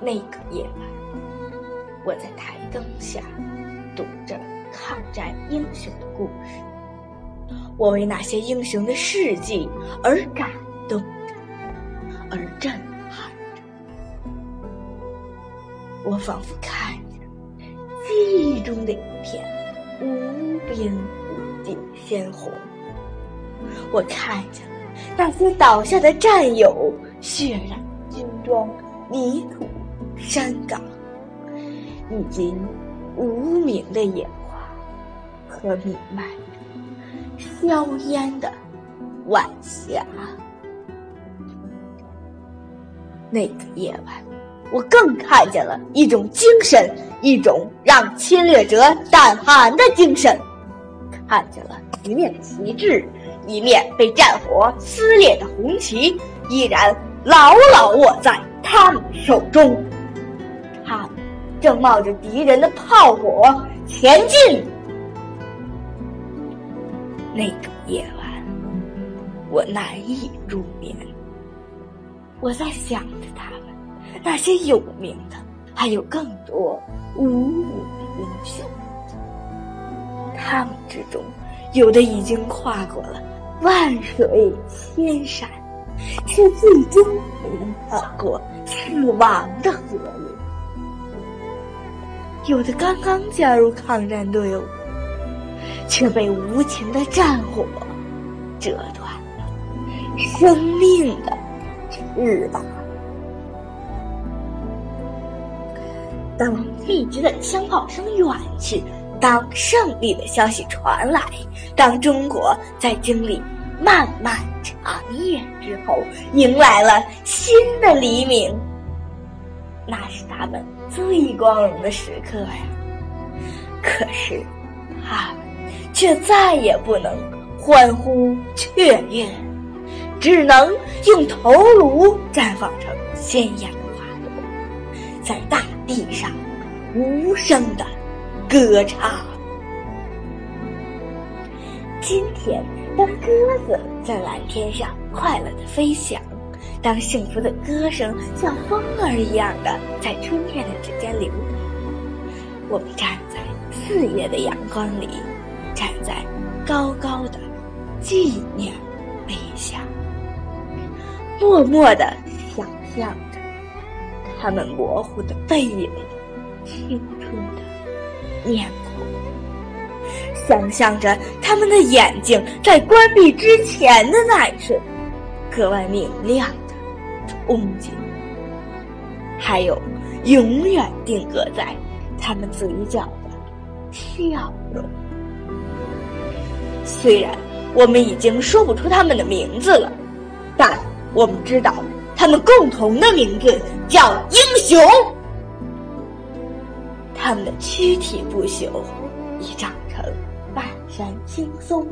那个夜晚，我在台灯下读着抗战英雄的故事，我为那些英雄的事迹而感动，而震撼着。我仿佛看着记忆中的一片无边无际的鲜红，我看见了那些倒下的战友，血染军装，泥土。山岗，以及无名的野花和弥漫硝烟的晚霞。那个夜晚，我更看见了一种精神，一种让侵略者胆寒的精神。看见了一面旗帜，一面被战火撕裂的红旗，依然牢牢握在他们手中。正冒着敌人的炮火前进。那个夜晚，我难以入眠。我在想着他们，那些有名的，还有更多无名的英雄。他们之中，有的已经跨过了万水千山，却最终没能跨过死亡的河流。有的刚刚加入抗战队伍，却被无情的战火折断了生命的翅膀。当密集的枪炮声远去，当胜利的消息传来，当中国在经历漫漫长夜之后，迎来了新的黎明，那是他们。最光荣的时刻呀！可是，他们却再也不能欢呼雀跃，只能用头颅绽放成鲜艳的花朵，在大地上无声的歌唱。今天，当鸽子在蓝天上快乐的飞翔。当幸福的歌声像风儿一样的在春天的指尖流淌，我们站在四月的阳光里，站在高高的纪念碑下，默默的想象着他们模糊的背影、青春的面孔，想象着他们的眼睛在关闭之前的那一瞬格外明亮。憧憬，还有永远定格在他们嘴角的笑容。虽然我们已经说不出他们的名字了，但我们知道他们共同的名字叫英雄。他们的躯体不朽，已长成半山青松；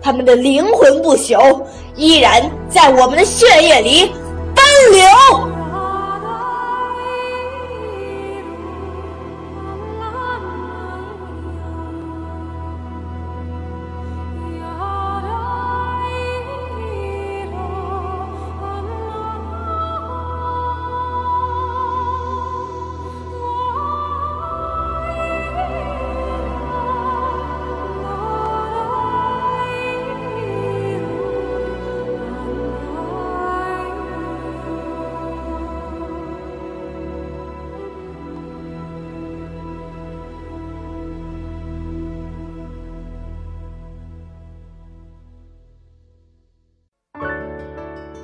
他们的灵魂不朽，依然在我们的血液里。流。